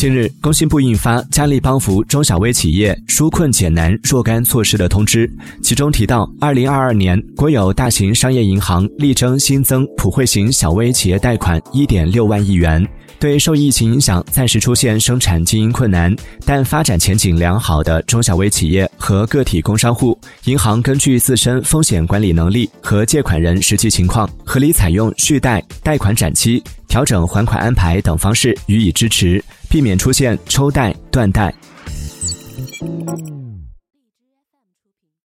近日，工信部印发加力帮扶中小微企业纾困解难若干措施的通知，其中提到，二零二二年国有大型商业银行力争新增普惠型小微企业贷款一点六万亿元。对受疫情影响暂时出现生产经营困难但发展前景良好的中小微企业和个体工商户，银行根据自身风险管理能力和借款人实际情况合理采用续贷贷款展期调整还款安排等方式予以支持避免出现抽贷断贷。